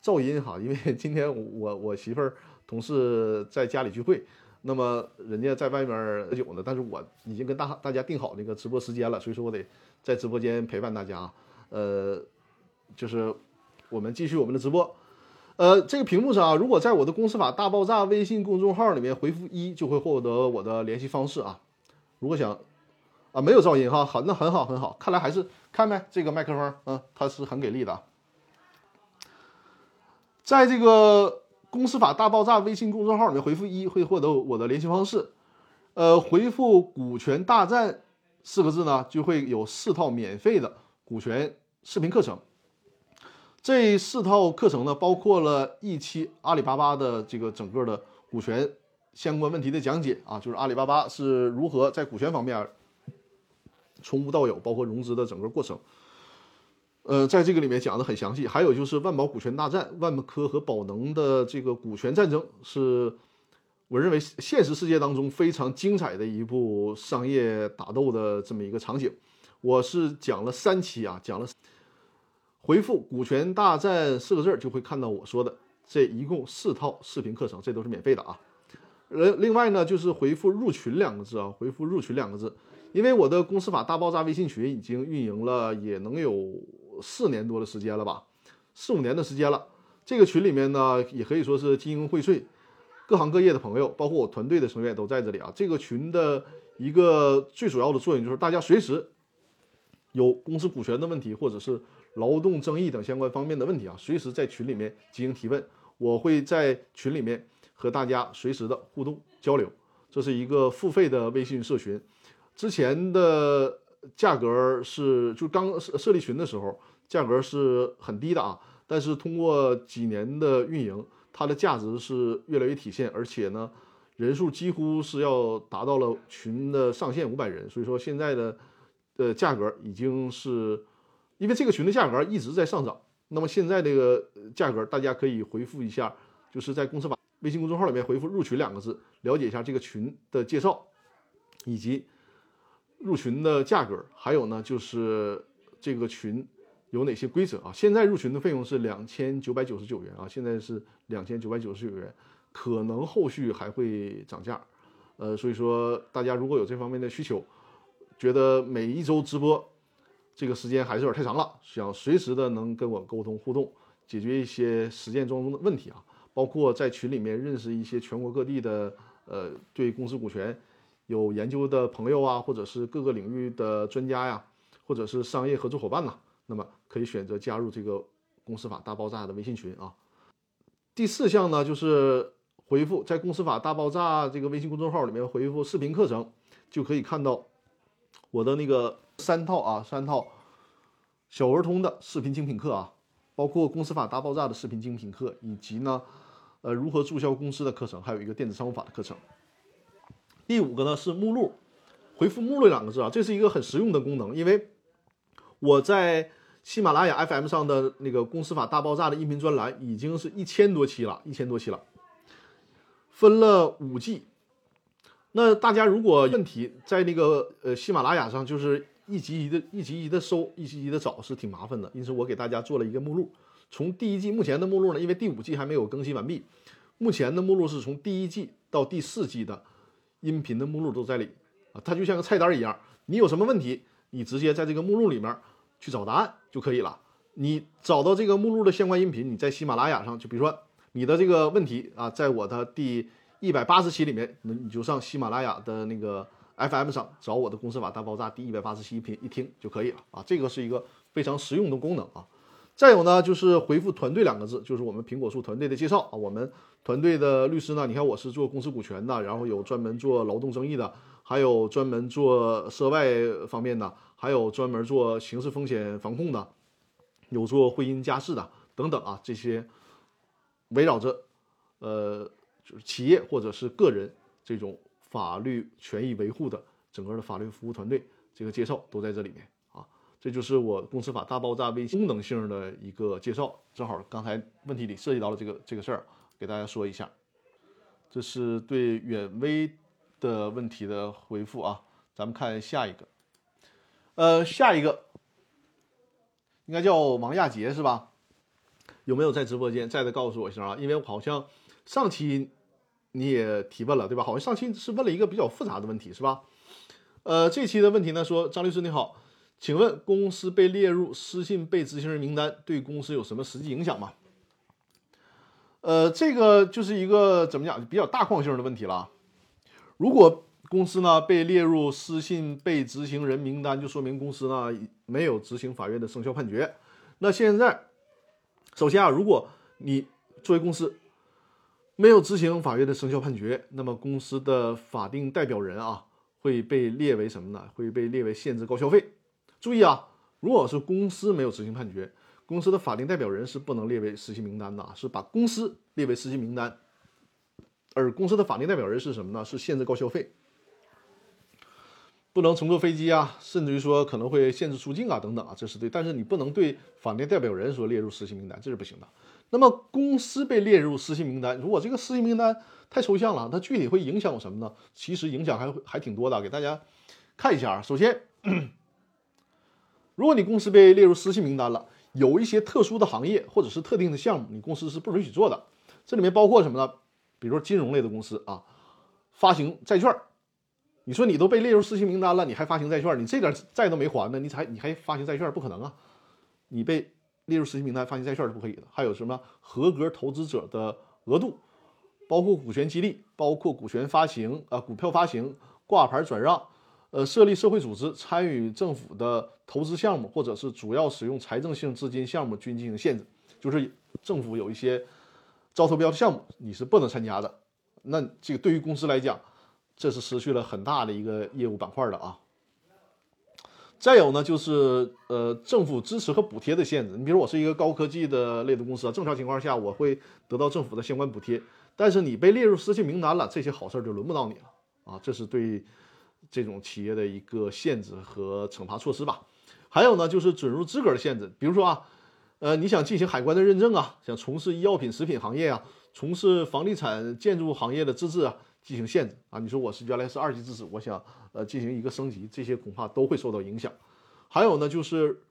噪音哈，因为 今天我我媳妇儿同事在家里聚会，那么人家在外面喝酒呢，但是我已经跟大大家定好那个直播时间了，所以说我得在直播间陪伴大家啊。呃，就是我们继续我们的直播。呃，这个屏幕上啊，如果在我的公司法大爆炸微信公众号里面回复一，就会获得我的联系方式啊。如果想啊，没有噪音哈，好，那很好很好，看来还是看没这个麦克风，嗯，它是很给力的。在这个公司法大爆炸微信公众号里面回复一，会获得我的联系方式。呃，回复“股权大战”四个字呢，就会有四套免费的。股权视频课程，这四套课程呢，包括了一期阿里巴巴的这个整个的股权相关问题的讲解啊，就是阿里巴巴是如何在股权方面从无到有，包括融资的整个过程。呃，在这个里面讲的很详细。还有就是万宝股权大战，万科和宝能的这个股权战争，是我认为现实世界当中非常精彩的一部商业打斗的这么一个场景。我是讲了三期啊，讲了回复“股权大战”四个字就会看到我说的这一共四套视频课程，这都是免费的啊。呃，另外呢，就是回复“入群”两个字啊，回复“入群”两个字，因为我的公司法大爆炸微信群已经运营了也能有四年多的时间了吧，四五年的时间了。这个群里面呢，也可以说是金英荟萃，各行各业的朋友，包括我团队的成员都在这里啊。这个群的一个最主要的作用就是大家随时有公司股权的问题，或者是劳动争议等相关方面的问题啊，随时在群里面进行提问，我会在群里面和大家随时的互动交流。这是一个付费的微信社群，之前的价格是就刚设设立群的时候，价格是很低的啊，但是通过几年的运营。它的价值是越来越体现，而且呢，人数几乎是要达到了群的上限五百人，所以说现在的呃价格已经是，因为这个群的价格一直在上涨，那么现在这个价格大家可以回复一下，就是在公司法微信公众号里面回复“入群”两个字，了解一下这个群的介绍，以及入群的价格，还有呢就是这个群。有哪些规则啊？现在入群的费用是两千九百九十九元啊，现在是两千九百九十九元，可能后续还会涨价，呃，所以说大家如果有这方面的需求，觉得每一周直播这个时间还是有点太长了，想随时的能跟我沟通互动，解决一些实践中的问题啊，包括在群里面认识一些全国各地的呃对公司股权有研究的朋友啊，或者是各个领域的专家呀，或者是商业合作伙伴呐。那么可以选择加入这个公司法大爆炸的微信群啊。第四项呢，就是回复在公司法大爆炸这个微信公众号里面回复视频课程，就可以看到我的那个三套啊三套小儿童的视频精品课啊，包括公司法大爆炸的视频精品课，以及呢呃如何注销公司的课程，还有一个电子商务法的课程。第五个呢是目录，回复目录两个字啊，这是一个很实用的功能，因为我在。喜马拉雅 FM 上的那个《公司法大爆炸》的音频专栏已经是一千多期了，一千多期了，分了五季。那大家如果问题在那个呃喜马拉雅上，就是一集一的一集一的搜，一集一的找是挺麻烦的。因此我给大家做了一个目录，从第一季目前的目录呢，因为第五季还没有更新完毕，目前的目录是从第一季到第四季的音频的目录都在里啊，它就像个菜单一样，你有什么问题，你直接在这个目录里面。去找答案就可以了。你找到这个目录的相关音频，你在喜马拉雅上，就比如说你的这个问题啊，在我的第一百八十期里面，那你就上喜马拉雅的那个 FM 上找我的《公司法大爆炸》第一百八十期音频一听就可以了啊。这个是一个非常实用的功能啊。再有呢，就是回复“团队”两个字，就是我们苹果树团队的介绍啊。我们团队的律师呢，你看我是做公司股权的，然后有专门做劳动争议的，还有专门做涉外方面的。还有专门做刑事风险防控的，有做婚姻家事的等等啊，这些围绕着呃就是企业或者是个人这种法律权益维护的整个的法律服务团队，这个介绍都在这里面。这就是我公司法大爆炸微功能性的一个介绍，正好刚才问题里涉及到了这个这个事儿，给大家说一下。这是对远微的问题的回复啊，咱们看下一个。呃，下一个应该叫王亚杰是吧？有没有在直播间？在的告诉我一声啊，因为我好像上期你也提问了，对吧？好像上期是问了一个比较复杂的问题，是吧？呃，这期的问题呢，说张律师你好，请问公司被列入失信被执行人名单，对公司有什么实际影响吗？呃，这个就是一个怎么讲，比较大框性的问题了。如果公司呢被列入失信被执行人名单，就说明公司呢没有执行法院的生效判决。那现在，首先啊，如果你作为公司没有执行法院的生效判决，那么公司的法定代表人啊会被列为什么呢？会被列为限制高消费。注意啊，如果是公司没有执行判决，公司的法定代表人是不能列为失信名单的，是把公司列为失信名单。而公司的法定代表人是什么呢？是限制高消费。不能乘坐飞机啊，甚至于说可能会限制出境啊，等等啊，这是对。但是你不能对法定代表人说列入失信名单，这是不行的。那么公司被列入失信名单，如果这个失信名单太抽象了，它具体会影响我什么呢？其实影响还还挺多的，给大家看一下啊。首先，如果你公司被列入失信名单了，有一些特殊的行业或者是特定的项目，你公司是不允许做的。这里面包括什么呢？比如说金融类的公司啊，发行债券。你说你都被列入失信名单了，你还发行债券？你这点债都没还呢，你才你还发行债券？不可能啊！你被列入失信名单发行债券是不可以的。还有什么合格投资者的额度包括股权激励，包括股权发行啊、股票发行、挂牌转让，呃，设立社会组织、参与政府的投资项目，或者是主要使用财政性资金项目均进行限制。就是政府有一些招投标的项目，你是不能参加的。那这个对于公司来讲，这是失去了很大的一个业务板块的啊。再有呢，就是呃政府支持和补贴的限制。你比如我是一个高科技的类的公司啊，正常情况下我会得到政府的相关补贴，但是你被列入失信名单了，这些好事就轮不到你了啊。这是对这种企业的一个限制和惩罚措施吧。还有呢，就是准入资格的限制，比如说啊，呃你想进行海关的认证啊，想从事医药品、食品行业啊，从事房地产建筑行业的资质啊。进行限制啊！你说我是原来是二级资质，我想呃进行一个升级，这些恐怕都会受到影响。还有呢，就是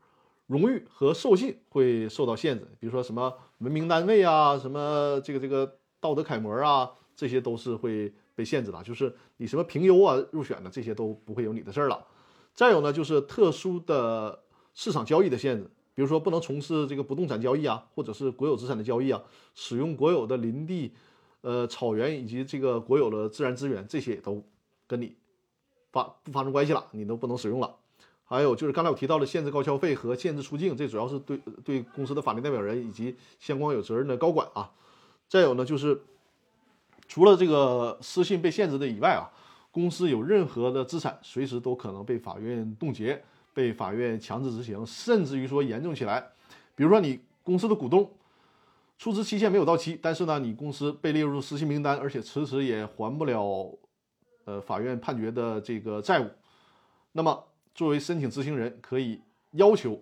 荣誉和授信会受到限制，比如说什么文明单位啊，什么这个这个道德楷模啊，这些都是会被限制了。就是你什么评优啊、入选的这些都不会有你的事儿了。再有呢，就是特殊的市场交易的限制，比如说不能从事这个不动产交易啊，或者是国有资产的交易啊，使用国有的林地。呃，草原以及这个国有的自然资源，这些也都跟你发不发生关系了，你都不能使用了。还有就是刚才我提到的限制高消费和限制出境，这主要是对对公司的法定代表人以及相关有责任的高管啊。再有呢，就是除了这个私信被限制的以外啊，公司有任何的资产，随时都可能被法院冻结，被法院强制执行，甚至于说严重起来，比如说你公司的股东。出资期限没有到期，但是呢，你公司被列入失信名单，而且迟迟也还不了，呃，法院判决的这个债务，那么作为申请执行人，可以要求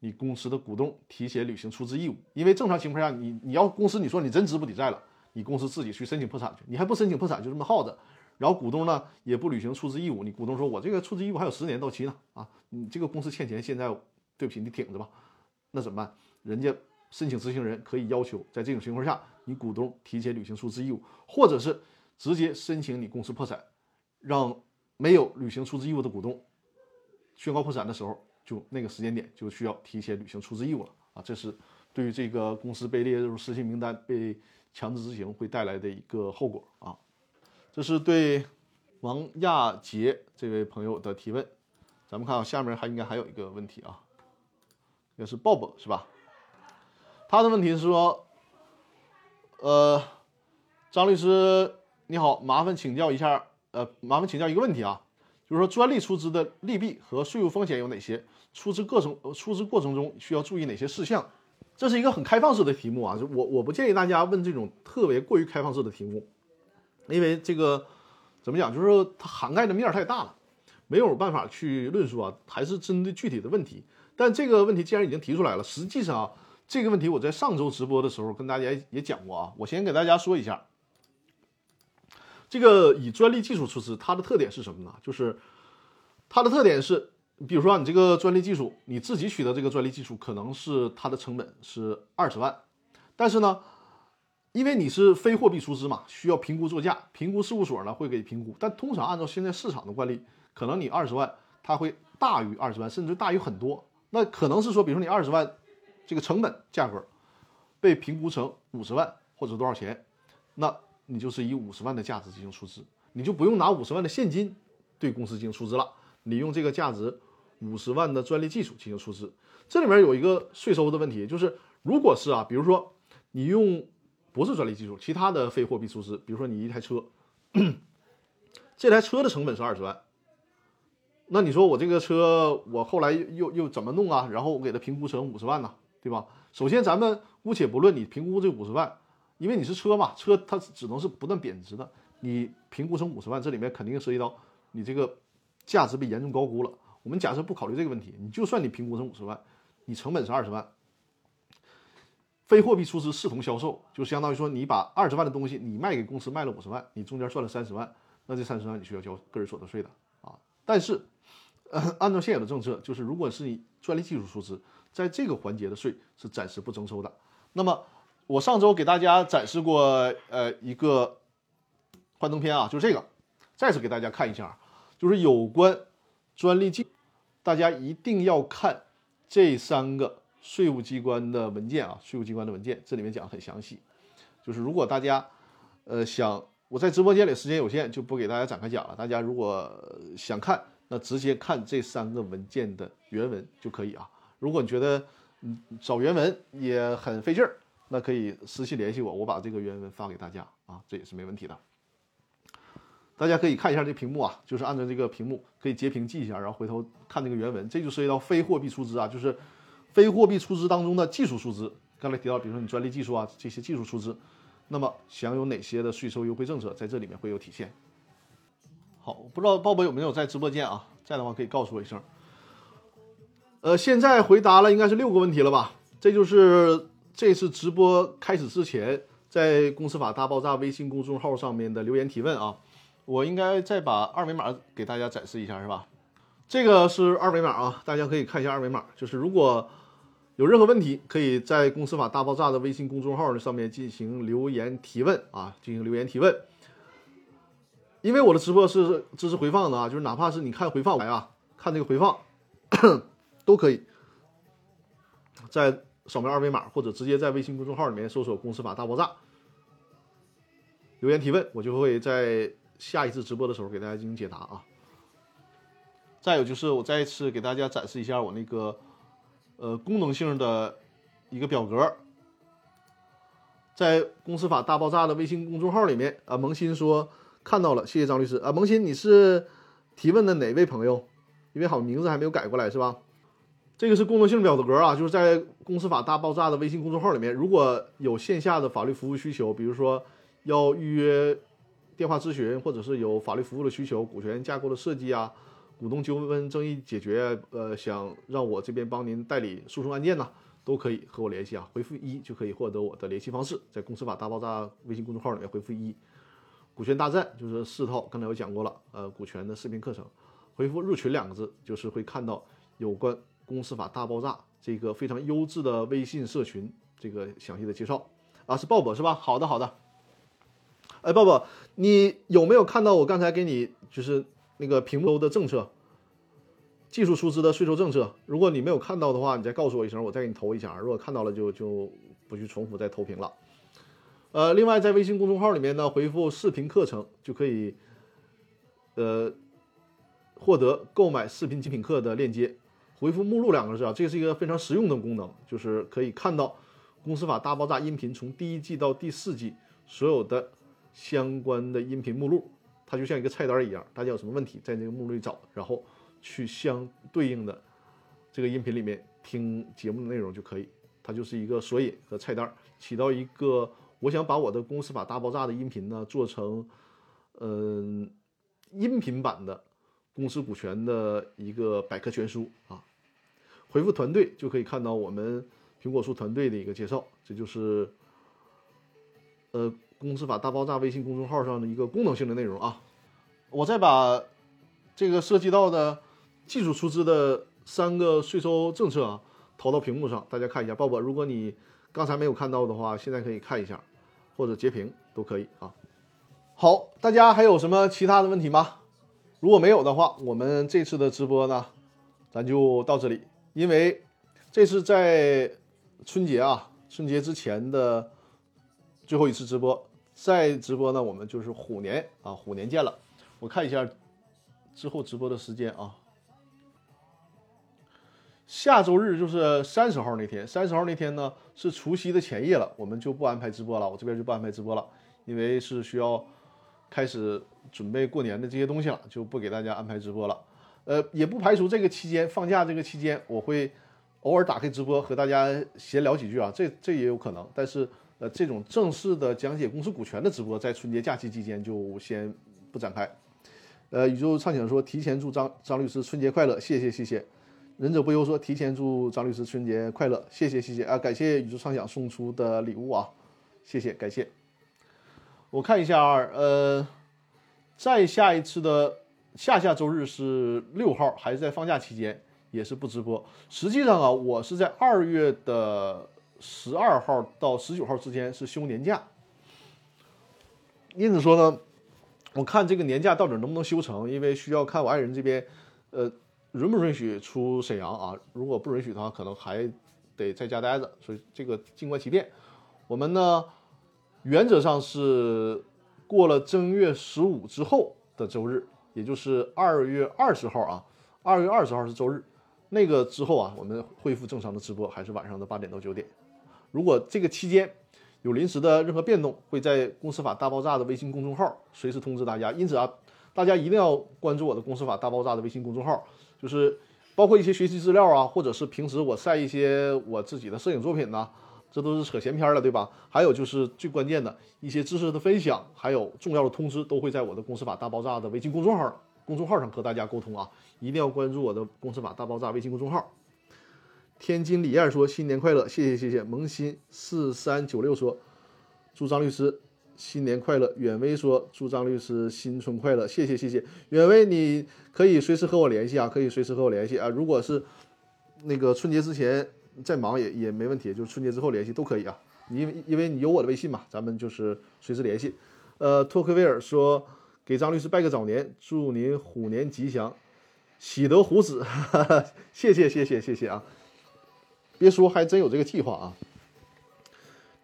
你公司的股东提前履行出资义务。因为正常情况下，你你要公司你说你真资不抵债了，你公司自己去申请破产去，你还不申请破产就这么耗着，然后股东呢也不履行出资义务，你股东说我这个出资义务还有十年到期呢，啊，你这个公司欠钱，现在对不起，你挺着吧，那怎么办？人家。申请执行人可以要求，在这种情况下，你股东提前履行出资义务，或者是直接申请你公司破产，让没有履行出资义务的股东宣告破产的时候，就那个时间点就需要提前履行出资义务了啊！这是对于这个公司被列入失信名单、被强制执行会带来的一个后果啊！这是对王亚杰这位朋友的提问。咱们看啊，下面还应该还有一个问题啊，应该是 Bob 是吧？他的问题是说，呃，张律师你好，麻烦请教一下，呃，麻烦请教一个问题啊，就是说专利出资的利弊和税务风险有哪些？出资过程出资过程中需要注意哪些事项？这是一个很开放式的题目啊，就我我不建议大家问这种特别过于开放式的题目，因为这个怎么讲，就是说它涵盖的面太大了，没有办法去论述啊，还是针对具体的问题。但这个问题既然已经提出来了，实际上啊。这个问题我在上周直播的时候跟大家也讲过啊，我先给大家说一下，这个以专利技术出资，它的特点是什么呢？就是它的特点是，比如说你这个专利技术，你自己取得这个专利技术，可能是它的成本是二十万，但是呢，因为你是非货币出资嘛，需要评估作价，评估事务所呢会给评估，但通常按照现在市场的惯例，可能你二十万，它会大于二十万，甚至大于很多，那可能是说，比如说你二十万。这个成本价格被评估成五十万或者多少钱，那你就是以五十万的价值进行出资，你就不用拿五十万的现金对公司进行出资了，你用这个价值五十万的专利技术进行出资。这里面有一个税收的问题，就是如果是啊，比如说你用不是专利技术，其他的非货币出资，比如说你一台车，这台车的成本是二十万。那你说我这个车，我后来又又怎么弄啊？然后我给它评估成五十万呢，对吧？首先咱们姑且不论你评估这五十万，因为你是车嘛，车它只能是不断贬值的。你评估成五十万，这里面肯定涉及到你这个价值被严重高估了。我们假设不考虑这个问题，你就算你评估成五十万，你成本是二十万，非货币出资视同销售，就相当于说你把二十万的东西你卖给公司卖了五十万，你中间赚了三十万，那这三十万你需要交个人所得税的啊。但是 按照现有的政策，就是如果是你专利技术出资，在这个环节的税是暂时不征收的。那么我上周给大家展示过，呃，一个幻灯片啊，就是这个，再次给大家看一下，就是有关专利技，大家一定要看这三个税务机关的文件啊，税务机关的文件，这里面讲很详细。就是如果大家呃，想我在直播间里时间有限，就不给大家展开讲了。大家如果想看，那直接看这三个文件的原文就可以啊。如果你觉得嗯找原文也很费劲儿，那可以私信联系我，我把这个原文发给大家啊，这也是没问题的。大家可以看一下这屏幕啊，就是按照这个屏幕可以截屏记一下，然后回头看这个原文，这就涉及到非货币出资啊，就是非货币出资当中的技术出资。刚才提到，比如说你专利技术啊这些技术出资，那么享有哪些的税收优惠政策，在这里面会有体现。好，我不知道鲍勃有没有在直播间啊？在的话可以告诉我一声。呃，现在回答了应该是六个问题了吧？这就是这次直播开始之前，在《公司法大爆炸》微信公众号上面的留言提问啊。我应该再把二维码给大家展示一下，是吧？这个是二维码啊，大家可以看一下二维码。就是如果有任何问题，可以在《公司法大爆炸》的微信公众号的上面进行留言提问啊，进行留言提问。因为我的直播是支持回放的啊，就是哪怕是你看回放来啊，看这个回放 都可以，在扫描二维码或者直接在微信公众号里面搜索“公司法大爆炸”留言提问，我就会在。下一次直播的时候给大家进行解答啊。再有就是我再一次给大家展示一下我那个呃功能性的一个表格，在公司法大爆炸的微信公众号里面啊，萌新说看到了，谢谢张律师啊，萌新你是提问的哪位朋友？因为好像名字还没有改过来是吧？这个是功能性表格啊，就是在公司法大爆炸的微信公众号里面，如果有线下的法律服务需求，比如说要预约。电话咨询，或者是有法律服务的需求、股权架构的设计啊、股东纠纷争议解决，呃，想让我这边帮您代理诉讼案件呢，都可以和我联系啊。回复一就可以获得我的联系方式，在公司法大爆炸微信公众号里面回复一。股权大战就是四套，刚才我讲过了，呃，股权的视频课程。回复入群两个字，就是会看到有关公司法大爆炸这个非常优质的微信社群这个详细的介绍啊，是鲍勃是吧？好的，好的。哎，鲍勃，你有没有看到我刚才给你就是那个屏幕的政策，技术出资的税收政策？如果你没有看到的话，你再告诉我一声，我再给你投一下。如果看到了，就就不去重复再投屏了。呃，另外在微信公众号里面呢，回复视频课程就可以，呃，获得购买视频精品课的链接。回复目录两个字啊，这是一个非常实用的功能，就是可以看到公司法大爆炸音频从第一季到第四季所有的。相关的音频目录，它就像一个菜单一样，大家有什么问题，在那个目录里找，然后去相对应的这个音频里面听节目的内容就可以。它就是一个索引和菜单，起到一个我想把我的公司法大爆炸的音频呢做成嗯音频版的公司股权的一个百科全书啊。回复团队就可以看到我们苹果树团队的一个介绍，这就是呃。公司法大爆炸微信公众号上的一个功能性的内容啊，我再把这个涉及到的技术出资的三个税收政策啊投到屏幕上，大家看一下。鲍勃，如果你刚才没有看到的话，现在可以看一下，或者截屏都可以啊。好，大家还有什么其他的问题吗？如果没有的话，我们这次的直播呢，咱就到这里。因为这是在春节啊，春节之前的最后一次直播。在直播呢，我们就是虎年啊，虎年见了。我看一下之后直播的时间啊，下周日就是三十号那天，三十号那天呢是除夕的前夜了，我们就不安排直播了，我这边就不安排直播了，因为是需要开始准备过年的这些东西了，就不给大家安排直播了。呃，也不排除这个期间放假这个期间，我会偶尔打开直播和大家闲聊几句啊，这这也有可能，但是。呃，这种正式的讲解公司股权的直播，在春节假期期间就先不展开。呃，宇宙畅想说，提前祝张张律师春节快乐，谢谢谢谢。忍者不忧说，提前祝张律师春节快乐，谢谢谢谢啊，感谢宇宙畅想送出的礼物啊，谢谢感谢。我看一下，呃，再下一次的下下周日是六号，还是在放假期间，也是不直播。实际上啊，我是在二月的。十二号到十九号之间是休年假，因此说呢，我看这个年假到底能不能休成，因为需要看我爱人这边，呃，允不允许出沈阳啊？如果不允许的话，可能还得在家待着，所以这个静观其变。我们呢，原则上是过了正月十五之后的周日，也就是二月二十号啊，二月二十号是周日，那个之后啊，我们恢复正常的直播，还是晚上的八点到九点。如果这个期间有临时的任何变动，会在《公司法大爆炸》的微信公众号随时通知大家。因此啊，大家一定要关注我的《公司法大爆炸》的微信公众号，就是包括一些学习资料啊，或者是平时我晒一些我自己的摄影作品呐，这都是扯闲篇了，对吧？还有就是最关键的一些知识的分享，还有重要的通知，都会在我的《公司法大爆炸》的微信公众号公众号上和大家沟通啊！一定要关注我的《公司法大爆炸》微信公众号。天津李燕说：“新年快乐，谢谢谢谢。”萌新四三九六说：“祝张律师新年快乐。”远威说：“祝张律师新春快乐，谢谢谢谢。”远威，你可以随时和我联系啊，可以随时和我联系啊。如果是那个春节之前再忙也也没问题，就是春节之后联系都可以啊。因为因为你有我的微信嘛，咱们就是随时联系。呃，托克维尔说：“给张律师拜个早年，祝您虎年吉祥，喜得虎子。”谢谢谢谢谢谢啊。别说，还真有这个计划啊！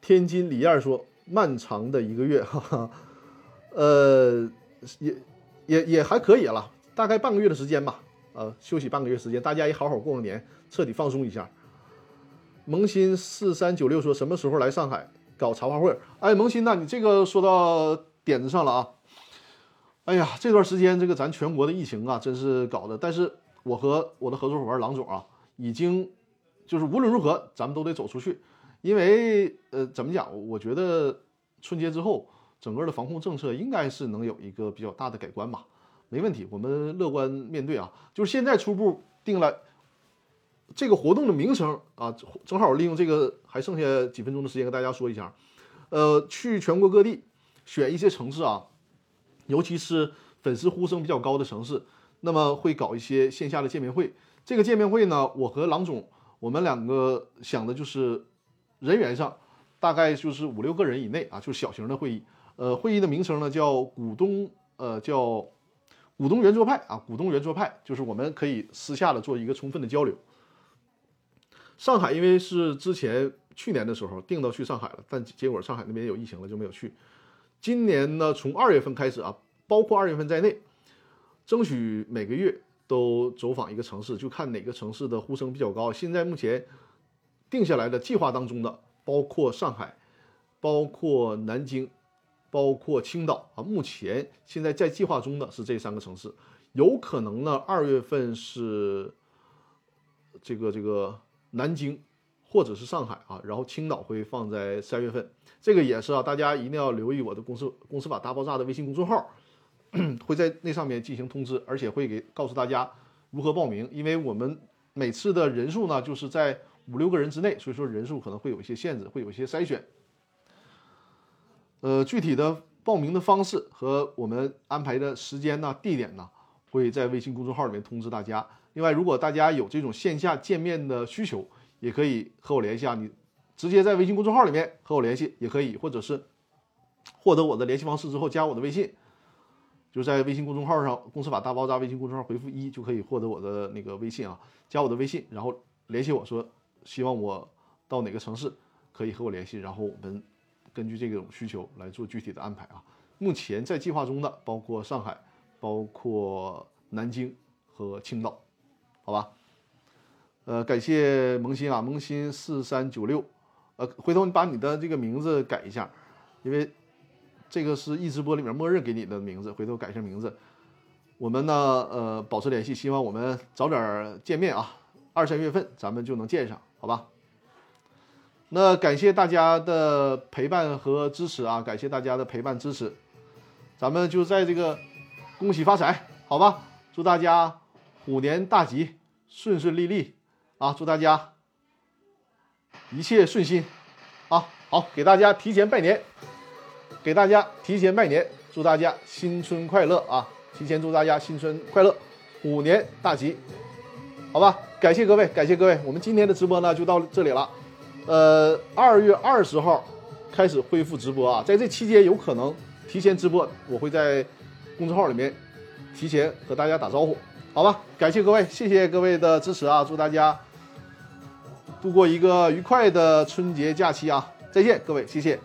天津李燕说：“漫长的一个月，哈哈，呃，也也也还可以了，大概半个月的时间吧。呃，休息半个月时间，大家也好好过个年，彻底放松一下。”萌新四三九六说：“什么时候来上海搞茶话会？”哎，萌新呐，你这个说到点子上了啊！哎呀，这段时间这个咱全国的疫情啊，真是搞的。但是我和我的合作伙伴郎总啊，已经。就是无论如何，咱们都得走出去，因为呃，怎么讲？我觉得春节之后，整个的防控政策应该是能有一个比较大的改观吧，没问题，我们乐观面对啊。就是现在初步定了这个活动的名称啊，正好利用这个还剩下几分钟的时间跟大家说一下，呃，去全国各地选一些城市啊，尤其是粉丝呼声比较高的城市，那么会搞一些线下的见面会。这个见面会呢，我和郎总。我们两个想的就是人员上大概就是五六个人以内啊，就是小型的会议。呃，会议的名称呢叫股东，呃，叫股东圆桌派啊，股东圆桌派就是我们可以私下的做一个充分的交流。上海因为是之前去年的时候定到去上海了，但结果上海那边有疫情了就没有去。今年呢，从二月份开始啊，包括二月份在内，争取每个月。都走访一个城市，就看哪个城市的呼声比较高。现在目前定下来的计划当中的，包括上海，包括南京，包括青岛啊。目前现在在计划中的是这三个城市，有可能呢，二月份是这个这个南京或者是上海啊，然后青岛会放在三月份。这个也是啊，大家一定要留意我的公司公司法大爆炸的微信公众号。会在那上面进行通知，而且会给告诉大家如何报名。因为我们每次的人数呢，就是在五六个人之内，所以说人数可能会有一些限制，会有一些筛选。呃，具体的报名的方式和我们安排的时间呢、地点呢，会在微信公众号里面通知大家。另外，如果大家有这种线下见面的需求，也可以和我联系啊。你直接在微信公众号里面和我联系也可以，或者是获得我的联系方式之后加我的微信。就在微信公众号上，“公司法大爆炸”微信公众号回复一就可以获得我的那个微信啊，加我的微信，然后联系我说希望我到哪个城市可以和我联系，然后我们根据这种需求来做具体的安排啊。目前在计划中的包括上海、包括南京和青岛，好吧？呃，感谢萌新啊，萌新四三九六，呃，回头你把你的这个名字改一下，因为。这个是易直播里面默认给你的名字，回头改一下名字。我们呢，呃，保持联系，希望我们早点见面啊。二三月份咱们就能见上，好吧？那感谢大家的陪伴和支持啊，感谢大家的陪伴支持。咱们就在这个恭喜发财，好吧？祝大家虎年大吉，顺顺利利啊！祝大家一切顺心啊！好，给大家提前拜年。给大家提前拜年，祝大家新春快乐啊！提前祝大家新春快乐，虎年大吉，好吧？感谢各位，感谢各位，我们今天的直播呢就到这里了。呃，二月二十号开始恢复直播啊，在这期间有可能提前直播，我会在公众号里面提前和大家打招呼，好吧？感谢各位，谢谢各位的支持啊！祝大家度过一个愉快的春节假期啊！再见，各位，谢谢。